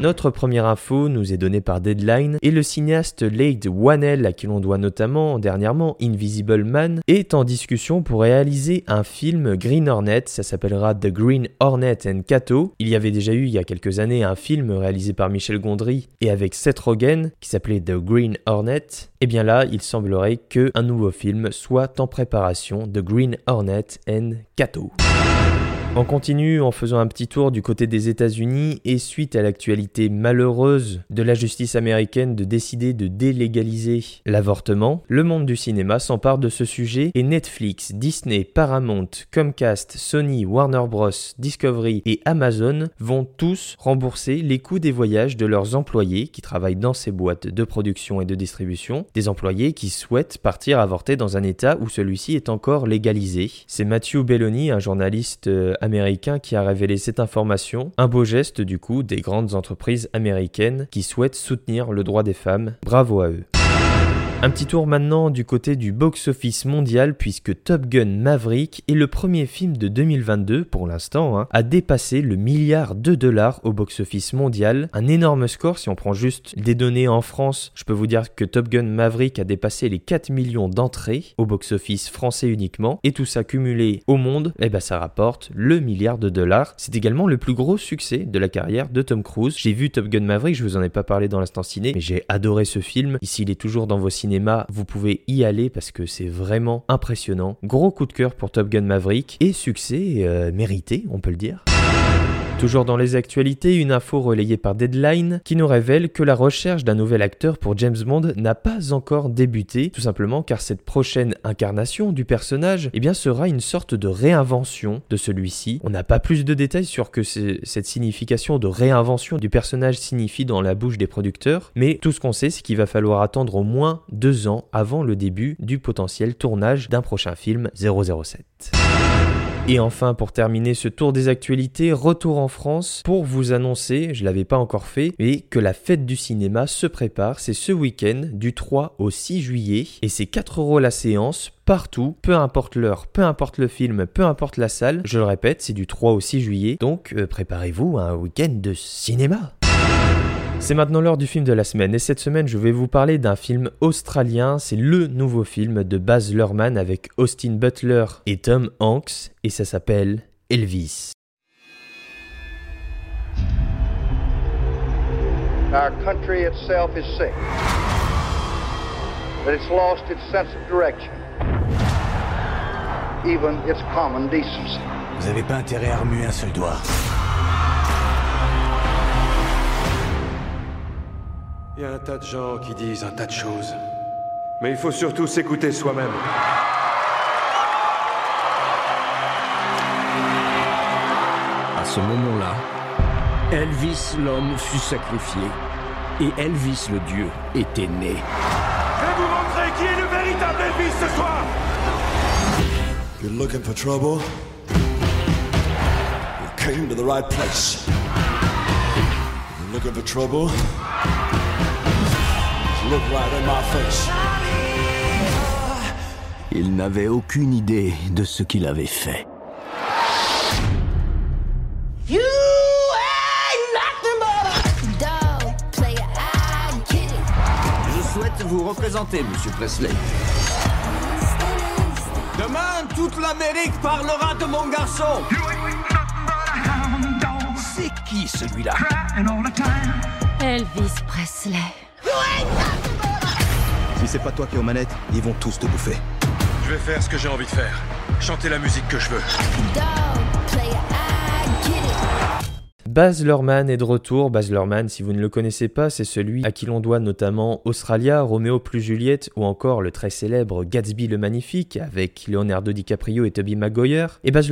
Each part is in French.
Notre première info nous est donnée par Deadline et le cinéaste Lade Whannell, à qui l'on doit notamment dernièrement Invisible Man, est en discussion pour réaliser un film Green Hornet, ça s'appellera The Green Hornet and Kato. Il y avait déjà eu il y a quelques années un film réalisé par Michel Gondry et avec Seth Rogen qui s'appelait The Green Hornet. Et eh bien là, il semblerait que un nouveau film soit en préparation, The Green Hornet and Kato. On continue en faisant un petit tour du côté des États-Unis et suite à l'actualité malheureuse de la justice américaine de décider de délégaliser l'avortement, le monde du cinéma s'empare de ce sujet et Netflix, Disney, Paramount, Comcast, Sony, Warner Bros, Discovery et Amazon vont tous rembourser les coûts des voyages de leurs employés qui travaillent dans ces boîtes de production et de distribution, des employés qui souhaitent partir avorter dans un état où celui-ci est encore légalisé. C'est Matthew Belloni, un journaliste euh, américain qui a révélé cette information. Un beau geste du coup des grandes entreprises américaines qui souhaitent soutenir le droit des femmes. Bravo à eux. Un petit tour maintenant du côté du box-office mondial puisque Top Gun Maverick est le premier film de 2022 pour l'instant hein, à dépasser le milliard de dollars au box-office mondial. Un énorme score si on prend juste des données en France. Je peux vous dire que Top Gun Maverick a dépassé les 4 millions d'entrées au box-office français uniquement et tout ça cumulé au monde, eh ben ça rapporte le milliard de dollars. C'est également le plus gros succès de la carrière de Tom Cruise. J'ai vu Top Gun Maverick, je vous en ai pas parlé dans l'instant ciné, mais j'ai adoré ce film. Ici, il est toujours dans vos cinémas vous pouvez y aller parce que c'est vraiment impressionnant. Gros coup de cœur pour Top Gun Maverick et succès euh, mérité, on peut le dire. Toujours dans les actualités, une info relayée par Deadline qui nous révèle que la recherche d'un nouvel acteur pour James Bond n'a pas encore débuté, tout simplement car cette prochaine incarnation du personnage eh bien, sera une sorte de réinvention de celui-ci. On n'a pas plus de détails sur que cette signification de réinvention du personnage signifie dans la bouche des producteurs, mais tout ce qu'on sait c'est qu'il va falloir attendre au moins deux ans avant le début du potentiel tournage d'un prochain film 007. Et enfin, pour terminer ce tour des actualités, retour en France pour vous annoncer, je l'avais pas encore fait, mais que la fête du cinéma se prépare. C'est ce week-end du 3 au 6 juillet et c'est 4 euros la séance partout, peu importe l'heure, peu importe le film, peu importe la salle. Je le répète, c'est du 3 au 6 juillet, donc euh, préparez-vous à un week-end de cinéma. C'est maintenant l'heure du film de la semaine et cette semaine je vais vous parler d'un film australien, c'est le nouveau film de Baz Luhrmann avec Austin Butler et Tom Hanks et ça s'appelle Elvis. Our country itself is sick. That it's lost its sense of direction. Even its common decency. Vous n'avez pas intérêt à remuer un seul doigt. Il y a un tas de gens qui disent un tas de choses. Mais il faut surtout s'écouter soi-même. À ce moment-là, Elvis l'homme fut sacrifié et Elvis le dieu était né. Je vais vous montrer qui est le véritable Elvis ce soir You're looking for trouble? You came to the right place. You're looking for trouble? Il n'avait aucune idée de ce qu'il avait fait. Je souhaite vous représenter, Monsieur Presley. Demain, toute l'Amérique parlera de mon garçon. C'est qui celui-là? Elvis Presley. Si c'est pas toi qui es aux manettes, ils vont tous te bouffer. Je vais faire ce que j'ai envie de faire. Chanter la musique que je veux. Baz est de retour. Baz si vous ne le connaissez pas, c'est celui à qui l'on doit notamment Australia, Roméo plus Juliette ou encore le très célèbre Gatsby le Magnifique avec Leonardo DiCaprio et Tobey Maguire. Et Baz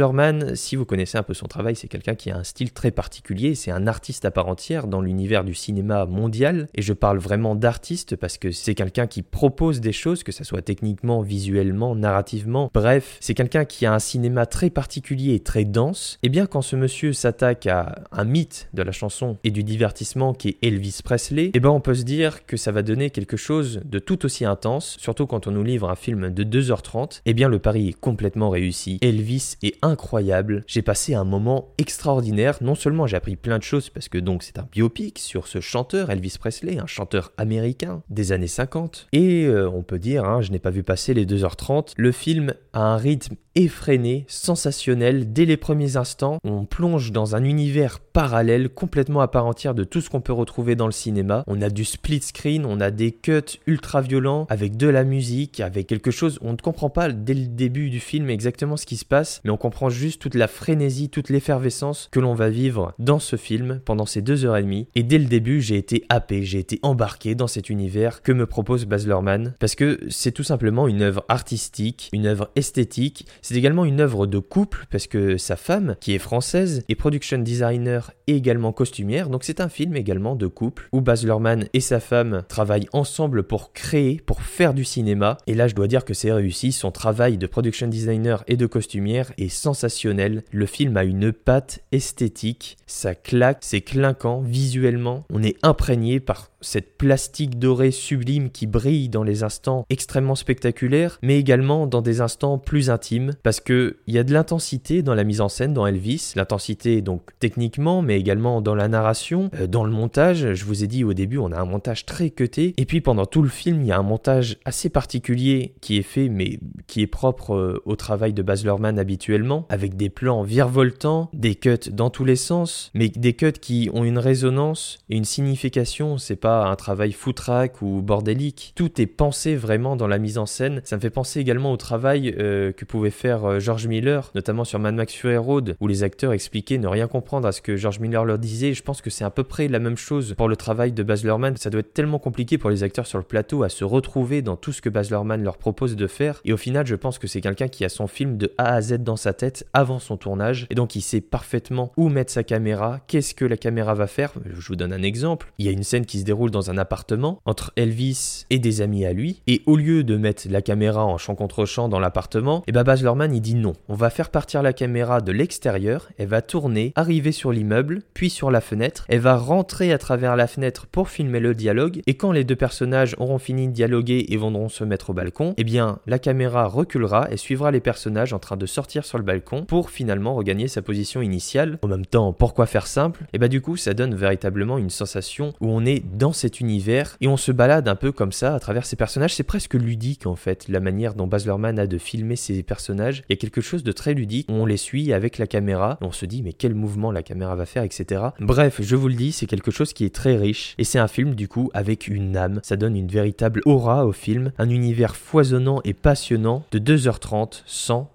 si vous connaissez un peu son travail, c'est quelqu'un qui a un style très particulier, c'est un artiste à part entière dans l'univers du cinéma mondial. Et je parle vraiment d'artiste parce que c'est quelqu'un qui propose des choses, que ce soit techniquement, visuellement, narrativement. Bref, c'est quelqu'un qui a un cinéma très particulier et très dense. Et bien quand ce monsieur s'attaque à un mythe de la chanson et du divertissement qui est Elvis Presley, eh ben on peut se dire que ça va donner quelque chose de tout aussi intense, surtout quand on nous livre un film de 2h30. Et eh bien le pari est complètement réussi. Elvis est incroyable. J'ai passé un moment extraordinaire. Non seulement j'ai appris plein de choses parce que donc c'est un biopic sur ce chanteur Elvis Presley, un chanteur américain des années 50. Et euh, on peut dire, hein, je n'ai pas vu passer les 2h30, le film a un rythme effréné, sensationnel dès les premiers instants. On plonge dans un univers parallèle complètement à part entière de tout ce qu'on peut retrouver dans le cinéma. On a du split screen, on a des cuts ultra violents avec de la musique, avec quelque chose, on ne comprend pas dès le début du film exactement ce qui se passe, mais on comprend juste toute la frénésie, toute l'effervescence que l'on va vivre dans ce film pendant ces deux heures et demie. Et dès le début, j'ai été happé, j'ai été embarqué dans cet univers que me propose Baz Luhrmann, parce que c'est tout simplement une œuvre artistique, une œuvre esthétique, c'est également une œuvre de couple, parce que sa femme, qui est française, est production designer et également costumière, donc c'est un film également de couple où Baz Luhrmann et sa femme travaillent ensemble pour créer, pour faire du cinéma. Et là, je dois dire que c'est réussi. Son travail de production designer et de costumière est sensationnel. Le film a une patte esthétique, ça claque, c'est clinquant visuellement. On est imprégné par cette plastique dorée sublime qui brille dans les instants extrêmement spectaculaires, mais également dans des instants plus intimes, parce que il y a de l'intensité dans la mise en scène dans Elvis, l'intensité donc techniquement, mais également dans la narration, euh, dans le montage. Je vous ai dit au début, on a un montage très cuté, et puis pendant tout le film, il y a un montage assez particulier qui est fait, mais qui est propre euh, au travail de Baz Luhrmann habituellement, avec des plans virevoltants, des cuts dans tous les sens, mais des cuts qui ont une résonance et une signification. C'est pas un travail foutraque ou bordélique. Tout est pensé vraiment dans la mise en scène. Ça me fait penser également au travail euh, que pouvait faire euh, George Miller, notamment sur Mad Max Fury Road, où les acteurs expliquaient ne rien comprendre à ce que George Miller leur disait. Je pense que c'est à peu près la même chose pour le travail de Baz Luhrmann. Ça doit être tellement compliqué pour les acteurs sur le plateau à se retrouver dans tout ce que Baz Luhrmann leur propose de faire. Et au final, je pense que c'est quelqu'un qui a son film de A à Z dans sa tête avant son tournage. Et donc, il sait parfaitement où mettre sa caméra, qu'est-ce que la caméra va faire. Je vous donne un exemple. Il y a une scène qui se déroule dans un appartement entre Elvis et des amis à lui. Et au lieu de mettre la caméra en champ contre champ dans l'appartement, et eh ben Baz Luhrmann il dit non. On va faire partir la caméra de l'extérieur, elle va tourner, arriver sur l'immeuble, puis sur la fenêtre, elle va rentrer à travers la fenêtre pour filmer le dialogue. Et quand les deux personnages auront fini de dialoguer et vont se mettre au balcon, et eh bien la caméra reculera et suivra les personnages en train de sortir sur le balcon pour finalement regagner sa position initiale. En même temps, pourquoi faire simple? Et eh bah ben, du coup ça donne véritablement une sensation où on est dans cet univers et on se balade un peu comme ça à travers ces personnages. C'est presque ludique en fait, la manière dont Baz Luhrmann a de filmer ses personnages. Il y a quelque chose de très ludique. On les suit avec la caméra. On se dit mais quel mouvement la caméra va faire, etc. Bref, je vous le dis, c'est quelque chose qui est très riche et c'est un film du coup avec une âme. Ça donne une véritable aura au film, un univers foisonnant et passionnant de 2h30 sans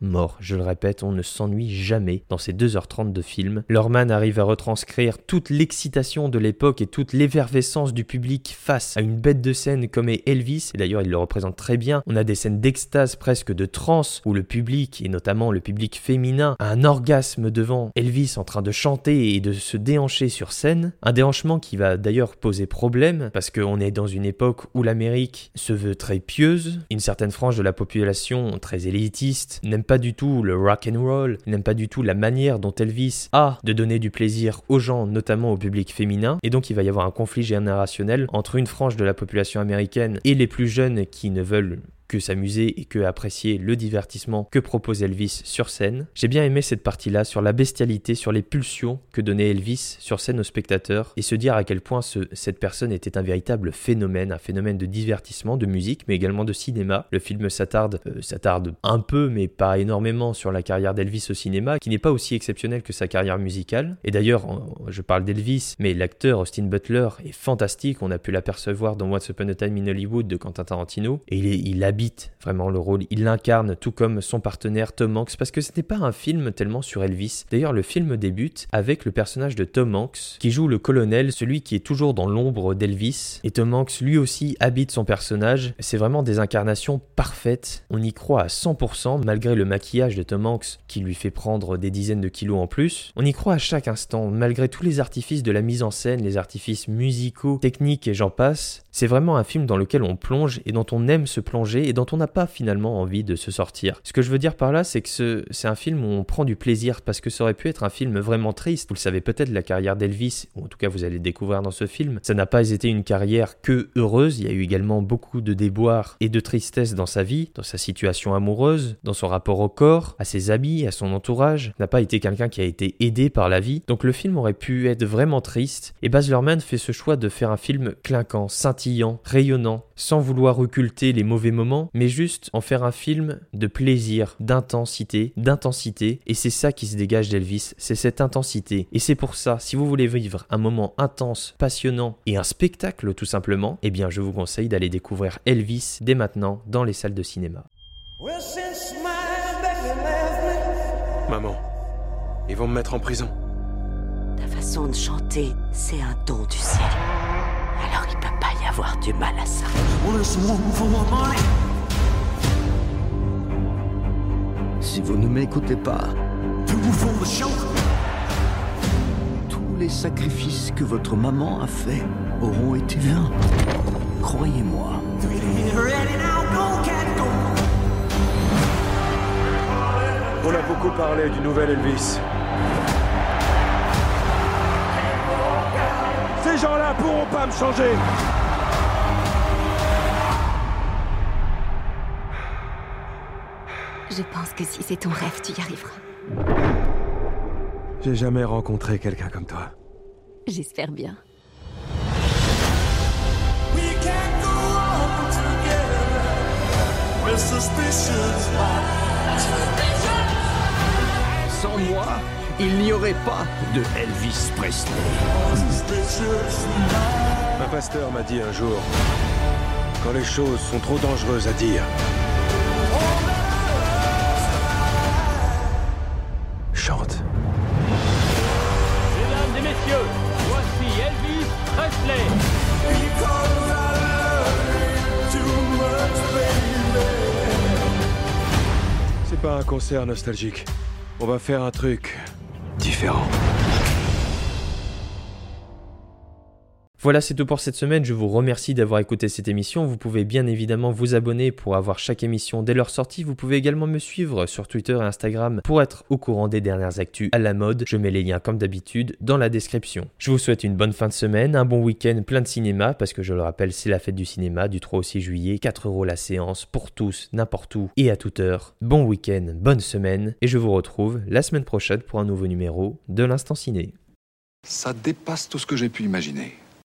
mort. Je le répète, on ne s'ennuie jamais dans ces 2h30 de film. Lorman arrive à retranscrire toute l'excitation de l'époque et toute l'effervescence du public face à une bête de scène comme est Elvis. D'ailleurs, il le représente très bien. On a des scènes d'extase presque de transe où le public, et notamment le public féminin, a un orgasme devant Elvis en train de chanter et de se déhancher sur scène. Un déhanchement qui va d'ailleurs poser problème parce qu'on est dans une époque où l'Amérique se veut très pieuse. Une certaine frange de la population très élitiste n'aime pas du tout le rock and roll, il n'aime pas du tout la manière dont Elvis a de donner du plaisir aux gens, notamment au public féminin, et donc il va y avoir un conflit générationnel entre une frange de la population américaine et les plus jeunes qui ne veulent que s'amuser et que apprécier le divertissement que propose Elvis sur scène. J'ai bien aimé cette partie-là sur la bestialité, sur les pulsions que donnait Elvis sur scène aux spectateurs et se dire à quel point cette personne était un véritable phénomène, un phénomène de divertissement, de musique, mais également de cinéma. Le film s'attarde, euh, s'attarde un peu, mais pas énormément sur la carrière d'Elvis au cinéma, qui n'est pas aussi exceptionnelle que sa carrière musicale. Et d'ailleurs, je parle d'Elvis, mais l'acteur Austin Butler est fantastique. On a pu l'apercevoir dans What's Upon a Time in Hollywood de Quentin Tarantino et il, il habite vraiment le rôle, il l'incarne tout comme son partenaire Tom Hanks parce que ce n'est pas un film tellement sur Elvis. D'ailleurs, le film débute avec le personnage de Tom Hanks qui joue le colonel, celui qui est toujours dans l'ombre d'Elvis. Et Tom Hanks lui aussi habite son personnage. C'est vraiment des incarnations parfaites. On y croit à 100% malgré le maquillage de Tom Hanks qui lui fait prendre des dizaines de kilos en plus. On y croit à chaque instant malgré tous les artifices de la mise en scène, les artifices musicaux, techniques et j'en passe. C'est vraiment un film dans lequel on plonge et dont on aime se plonger et dont on n'a pas finalement envie de se sortir. Ce que je veux dire par là, c'est que c'est un film où on prend du plaisir parce que ça aurait pu être un film vraiment triste. Vous le savez peut-être, la carrière d'Elvis, ou en tout cas vous allez le découvrir dans ce film, ça n'a pas été une carrière que heureuse. Il y a eu également beaucoup de déboires et de tristesse dans sa vie, dans sa situation amoureuse, dans son rapport au corps, à ses habits, à son entourage. N'a pas été quelqu'un qui a été aidé par la vie. Donc le film aurait pu être vraiment triste. Et Baz Luhrmann fait ce choix de faire un film clinquant, scintillant, rayonnant, sans vouloir occulter les mauvais moments, mais juste en faire un film de plaisir, d'intensité, d'intensité, et c'est ça qui se dégage d'Elvis, c'est cette intensité. Et c'est pour ça, si vous voulez vivre un moment intense, passionnant et un spectacle tout simplement, eh bien je vous conseille d'aller découvrir Elvis dès maintenant dans les salles de cinéma. Maman, ils vont me mettre en prison. Ta façon de chanter, c'est un don du ciel. Alors il peut pas y avoir du mal à ça. Si vous ne m'écoutez pas, tous les sacrifices que votre maman a faits auront été vains. Croyez-moi. On a beaucoup parlé du nouvel Elvis. Ces gens-là pourront pas me changer. Je pense que si c'est ton rêve, tu y arriveras. J'ai jamais rencontré quelqu'un comme toi. J'espère bien. Sans moi, il n'y aurait pas de Elvis Presley. Un pasteur m'a dit un jour, quand les choses sont trop dangereuses à dire, chante. Mesdames et messieurs, voici Elvis Presley. C'est pas un concert nostalgique. On va faire un truc différent. Voilà, c'est tout pour cette semaine. Je vous remercie d'avoir écouté cette émission. Vous pouvez bien évidemment vous abonner pour avoir chaque émission dès leur sortie. Vous pouvez également me suivre sur Twitter et Instagram pour être au courant des dernières actus à la mode. Je mets les liens comme d'habitude dans la description. Je vous souhaite une bonne fin de semaine, un bon week-end plein de cinéma parce que je le rappelle, c'est la fête du cinéma du 3 au 6 juillet. 4 euros la séance pour tous, n'importe où et à toute heure. Bon week-end, bonne semaine et je vous retrouve la semaine prochaine pour un nouveau numéro de l'Instant Ciné. Ça dépasse tout ce que j'ai pu imaginer.